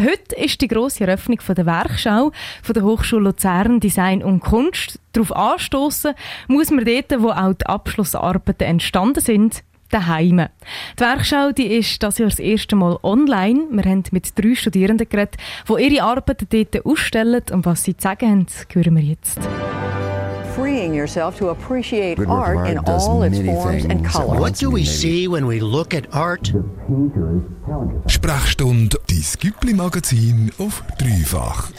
Heute ist die grosse Eröffnung von der Werkschau von der Hochschule Luzern Design und Kunst. Darauf anstoßen muss man dort, wo auch die Abschlussarbeiten entstanden sind, daheim. Die Werkschau die ist das Jahr das erste Mal online. Wir haben mit drei Studierenden geredet, die ihre Arbeiten dort ausstellen und was sie zu sagen haben, hören wir jetzt. Freeing yourself to appreciate art in all its forms and colors. What do we see when we look at art? Sprechstunde, dein Güppli-Magazin auf dreifach.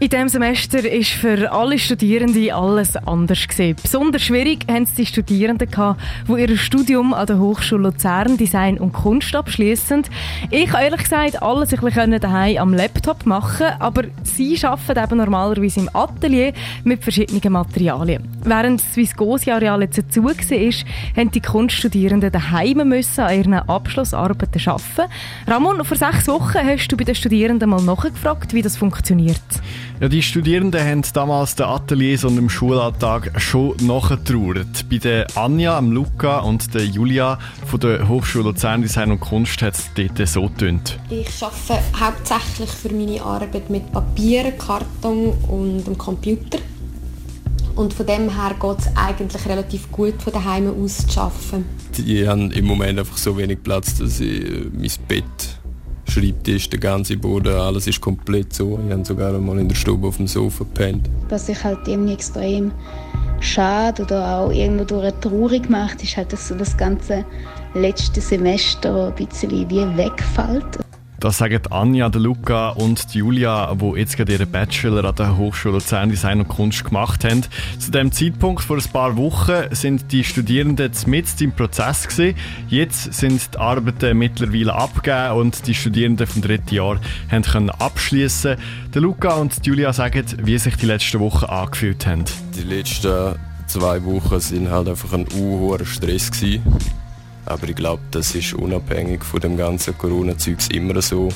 In diesem Semester ist für alle Studierenden alles anders gewesen. Besonders schwierig haben es die Studierenden gehabt, die ihr Studium an der Hochschule Luzern Design und Kunst abschließen. Ich habe ehrlich gesagt alles ein bisschen daheim am Laptop machen, aber sie arbeiten eben normalerweise im Atelier mit verschiedenen Materialien. Während das Viscosi-Areal jetzt zu war, haben die Kunststudierenden daheim müssen an ihren Abschlussarbeiten arbeiten. Ramon, vor sechs Wochen hast du bei den Studierenden mal nachgefragt, wie das funktioniert. Ja, die Studierenden haben damals den Ateliers und im Schulalltag schon nachgetrauert. Bei der Anja, dem Luca und der Julia von der Hochschule Luzern Design und Kunst hat es dort so getönt. Ich arbeite hauptsächlich für meine Arbeit mit Papier, Karton und dem Computer. Und von dem her geht es eigentlich relativ gut, von daheim aus zu arbeiten. Die haben im Moment einfach so wenig Platz, dass ich äh, mein Bett Schreibtisch, der ganze Boden, alles ist komplett so. Ich habe sogar einmal in der Stube auf dem Sofa gepennt. Was ich halt irgendwie extrem schade oder auch irgendwo durch traurig macht, ist halt, dass so das ganze letzte Semester ein bisschen wie wegfällt. Das sagen Anja, Luca und Julia, die jetzt gerade ihren Bachelor an der Hochschule Luzern Design und Kunst gemacht haben. Zu dem Zeitpunkt vor ein paar Wochen sind die Studierenden mit im Prozess gewesen. Jetzt sind die Arbeiten mittlerweile abgegeben und die Studierenden vom dritten Jahr haben können abschließen. Der Luca und Julia sagen, wie sich die letzten Wochen angefühlt haben. Die letzten zwei Wochen sind halt einfach ein hoher Stress gewesen. Aber ich glaube, das ist unabhängig von dem ganzen Corona-Zeugs immer so.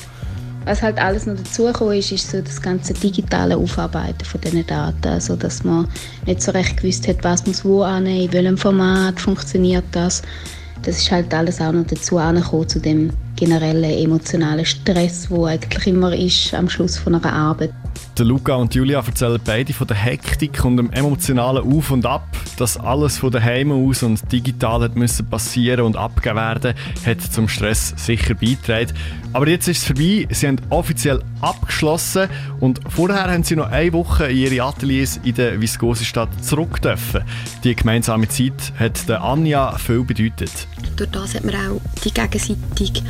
Was halt alles noch dazugekommen ist, ist so das ganze digitale Aufarbeiten von diesen Daten. Also, dass man nicht so recht gewusst hat, was muss wo an, in welchem Format funktioniert das. Das ist halt alles auch noch dazu angekommen, zu dem generellen emotionalen Stress, wo eigentlich immer ist am Schluss von einer Arbeit. Der Luca und Julia erzählen beide von der Hektik und dem emotionalen Auf und Ab. Dass alles von daheim aus und digital hat müssen passieren und abgegeben werden, hat zum Stress sicher beigetragen. Aber jetzt ist es vorbei. Sie haben offiziell abgeschlossen und vorher haben sie noch eine Woche in ihre Ateliers in der Viskose-Stadt zurück dürfen. Die gemeinsame Zeit hat der Anja viel bedeutet. Durch das hat man auch die gegenseitige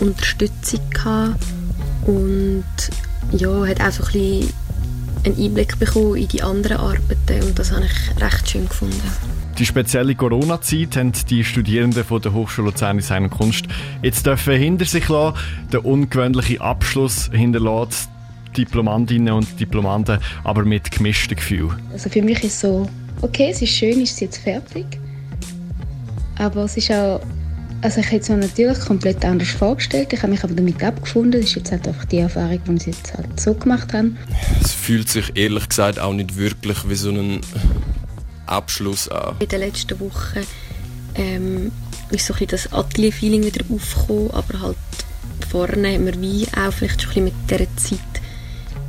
Unterstützung gehabt und ja, hat auch so ein einen Einblick bekommen in die anderen Arbeiten und das habe ich recht schön gefunden. Die spezielle Corona-Zeit haben die Studierenden von der Hochschule Luzern Design und Kunst jetzt dürfen hinter sich lassen. Der ungewöhnliche Abschluss hinterlässt Diplomantinnen und Diplomanten, aber mit gemischten Gefühlen. Also für mich ist so, okay, es ist schön, ist es jetzt fertig, aber es ist auch also ich hätte es mir natürlich komplett anders vorgestellt. Ich habe mich aber damit abgefunden. Das ist jetzt halt einfach die Erfahrung, die ich jetzt halt so gemacht habe. Es fühlt sich ehrlich gesagt auch nicht wirklich wie so ein Abschluss an. In den letzten Wochen ähm, ist so ein das Atelier-Feeling wieder aufgekommen, aber halt vorne haben wir wie auch vielleicht schon ein bisschen mit dieser Zeit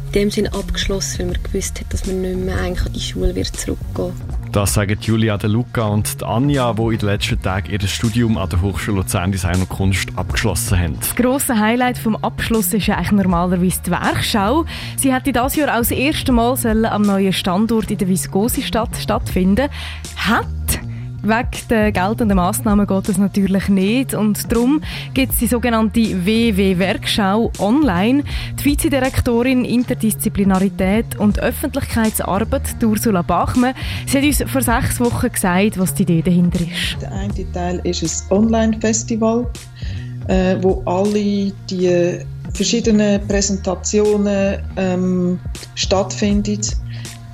in dem Sinne abgeschlossen, weil man gewusst hat, dass man nicht mehr eigentlich an die Schule wird zurückgehen Das sagen Julia, de Luca und Anja, die in den letzten Tagen ihr Studium an der Hochschule Luzern Design und Kunst abgeschlossen haben. Das grosse Highlight vom Abschluss ist eigentlich normalerweise die Werkschau. Sie hätte dieses Jahr das erste Mal am neuen Standort in der Viskosi-Stadt stattfinden. Hat Wegen der geltenden Massnahmen geht es natürlich nicht und darum gibt es die sogenannte WW-Werkschau online. Die Vizedirektorin Interdisziplinarität und Öffentlichkeitsarbeit, Ursula Bachmann, sie hat uns vor sechs Wochen gesagt, was die Idee dahinter ist. Der eine Teil ist ein Online-Festival, äh, wo alle die verschiedenen Präsentationen ähm, stattfinden.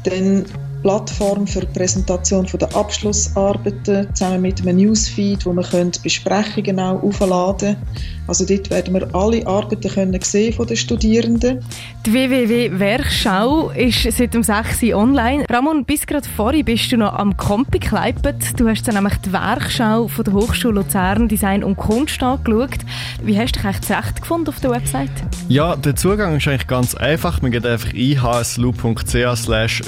Dann Plattform für die Präsentation der Abschlussarbeiten zusammen mit einem Newsfeed, wo man Besprechungen auch aufladen. Also dort werden wir alle Arbeiten können sehen von den Studierenden. Die WWW-Werkschau ist seit dem 6. Uhr online. Ramon, bis gerade vorhin bist du noch am Compi gekleibt. Du hast dann nämlich die Werkschau von der Hochschule Luzern Design und Kunst angeschaut. Wie hast du dich eigentlich zurechtgefunden auf der Website? Ja, der Zugang ist eigentlich ganz einfach. Man geht einfach ihslu.ch slash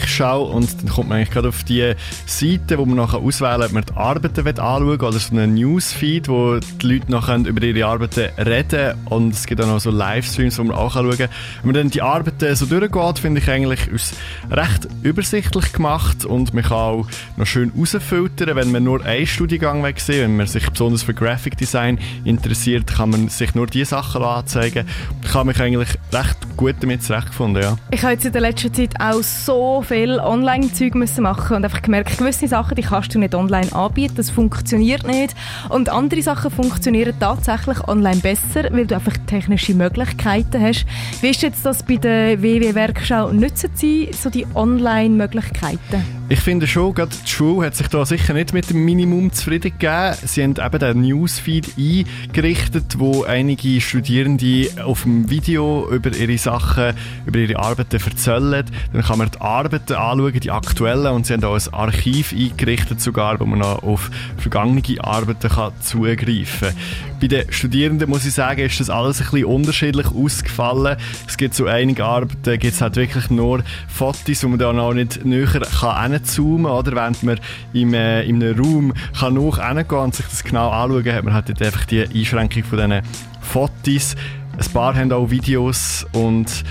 www.werkschau und dann kommt man eigentlich gerade auf die Seite, wo man nachher auswählen kann, ob man die Arbeiten anschauen will oder so einen Newsfeed, wo die Leute noch über ihre Arbeiten reden und es gibt auch noch so Livestreams, wo man auch schauen kann. Wenn man dann die Arbeiten so durchgeht, finde ich eigentlich ist recht übersichtlich gemacht und man kann auch noch schön rausfiltern, wenn man nur einen Studiengang sehen wenn man sich besonders für Graphic Design interessiert, kann man sich nur diese Sachen anzeigen. Ich habe mich eigentlich recht gut damit zurechtgefunden, ja. Ich habe jetzt in der letzten Zeit auch so viel Online-Zeug machen und einfach gemerkt, gewisse Sachen, die kannst du nicht online anbieten, das funktioniert nicht und andere Sachen funktionieren tatsächlich online besser, weil du einfach technische Möglichkeiten hast. Wie ist jetzt das bei der WW-Werkschau? Nutzen Sie so die Online-Möglichkeiten? Ich finde schon, gerade die Schule hat sich da sicher nicht mit dem Minimum zufrieden gegeben. Sie haben eben den Newsfeed eingerichtet, wo einige Studierende auf dem Video über ihre Sachen, über ihre Arbeiten erzählen. Dann kann man die Arbeiten anschauen, die aktuellen, und sie haben auch ein Archiv eingerichtet sogar, wo man noch auf vergangene Arbeiten kann zugreifen kann. Bei den Studierenden muss ich sagen, ist das alles ein bisschen unterschiedlich ausgefallen. Es gibt so einige Arbeiten, gibt es halt wirklich nur Fotos, wo man da noch nicht näher kann hinzoomen, oder? Während man im, äh, in einem Raum kann noch hingehen und sich das genau anschauen kann, hat man halt einfach die Einschränkung von diesen Fotos. Ein paar haben auch Videos und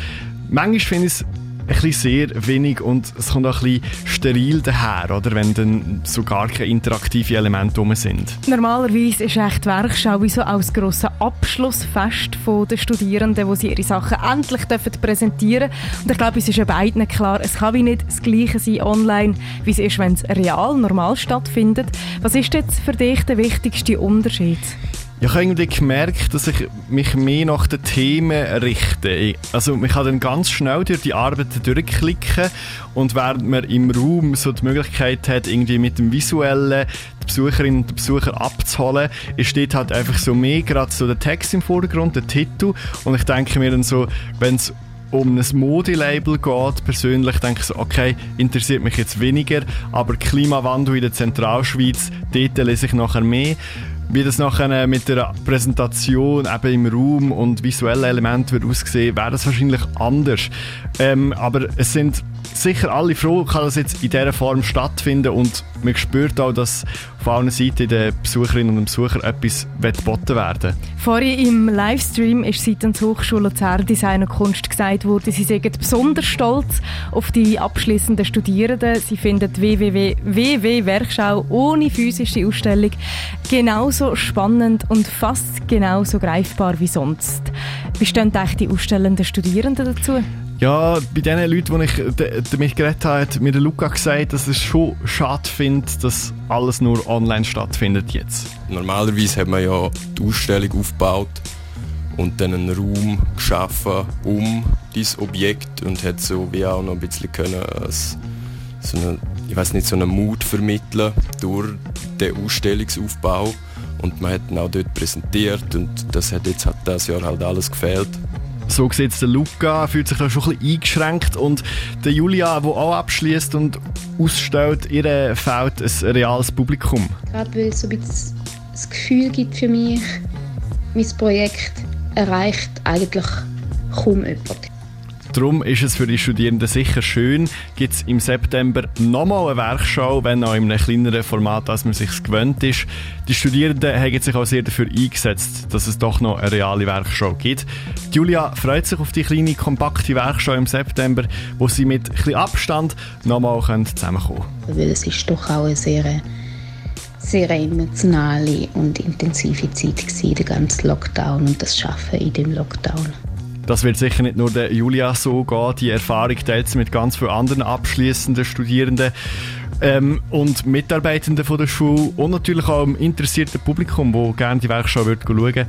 manchmal finde ich es bisschen sehr wenig und es kommt auch ein bisschen steril daher, oder? wenn dann so gar keine interaktiven Elemente rum sind. Normalerweise ist echt Werkschau wie so als grosses Abschlussfest der Studierenden, wo sie ihre Sachen endlich präsentieren dürfen. Und ich glaube, es ist ja beiden klar, es kann wie nicht das Gleiche sein online, wie es ist, wenn es real, normal stattfindet. Was ist jetzt für dich der wichtigste Unterschied? Ich habe irgendwie gemerkt, dass ich mich mehr nach den Themen richte. Also man kann dann ganz schnell durch die Arbeiten durchklicken und während man im Raum so die Möglichkeit hat, irgendwie mit dem Visuellen die Besucherin und Besucher abzuholen, steht halt einfach so mehr gerade so der Text im Vordergrund, der Titel und ich denke mir dann so, wenn es um ein Modelabel geht, persönlich denke ich so, okay, interessiert mich jetzt weniger, aber Klimawandel in der Zentralschweiz, dort lese ich nachher mehr. Wie das nachher mit der Präsentation eben im Raum und visuellen Elementen wird aussehen, wäre das wahrscheinlich anders. Ähm, aber es sind sicher alle froh, kann das jetzt in dieser Form stattfinden und man spürt auch, dass auf allen Seiten den Besucherinnen und Besuchern etwas geboten werden Vorhin im Livestream ist seitens Hochschule Luzern Design und Kunst gesagt worden, sie sind besonders stolz auf die abschließenden Studierenden. Sie finden die WWW-Werkschau ohne physische Ausstellung genauso spannend und fast genauso greifbar wie sonst. Wie stehen die ausstellenden Studierenden dazu? Ja, bei den Leuten, die ich damit geredet habe, hat mir Luca gesagt, dass es schon schade findet, dass alles nur online stattfindet jetzt. Normalerweise hat man ja die Ausstellung aufgebaut und dann einen Raum geschaffen um dieses Objekt und hat so wie auch noch ein bisschen können, so eine, ich weiß nicht, so einen Mut vermitteln durch den Ausstellungsaufbau und man hat ihn auch dort präsentiert und das hat jetzt hat das Jahr halt alles gefehlt. So sieht es der Luca, fühlt sich da schon ein bisschen eingeschränkt und der Julia, der auch abschließt und ausstellt, ihr fehlt ein reales Publikum. Gerade weil es so ein bisschen das Gefühl gibt für mich, mein Projekt erreicht eigentlich kaum jemand. Darum ist es für die Studierenden sicher schön, gibt es im September nochmal eine Werkschau, wenn auch in einem kleineren Format, als man sich gewöhnt ist. Die Studierenden haben sich auch sehr dafür eingesetzt, dass es doch noch eine reale Werkschau gibt. Julia freut sich auf die kleine, kompakte Werkschau im September, wo sie mit etwas Abstand nochmal zusammenkommen können. Es ist doch auch eine sehr, sehr emotionale und intensive Zeit der ganze Lockdown und das Schaffen in dem Lockdown. Das wird sicher nicht nur der Julia so gehen. Die Erfahrung teilt sie mit ganz vielen anderen abschließenden Studierenden ähm, und Mitarbeitenden von der Schule und natürlich auch im interessierten Publikum, wo gerne die Werkschau wird schauen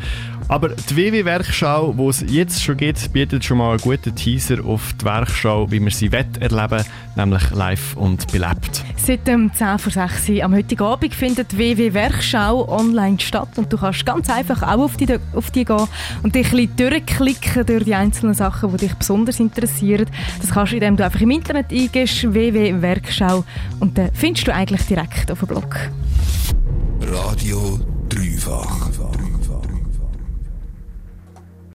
Aber die WW-Werkschau, die es jetzt schon gibt, bietet schon mal einen guten Teaser auf die Werkschau, wie wir sie erleben nämlich live und belebt. Seit dem 10 vor 6 am heutigen Abend findet die WW-Werkschau online statt und du kannst ganz einfach auch auf die, auf die gehen und dich ein bisschen durchklicken durch die einzelnen Sachen, die dich besonders interessieren. Das kannst du, indem du einfach im Internet eingehst, WW-Werkschau und dann findest du eigentlich direkt auf dem Blog. Radio dreifach.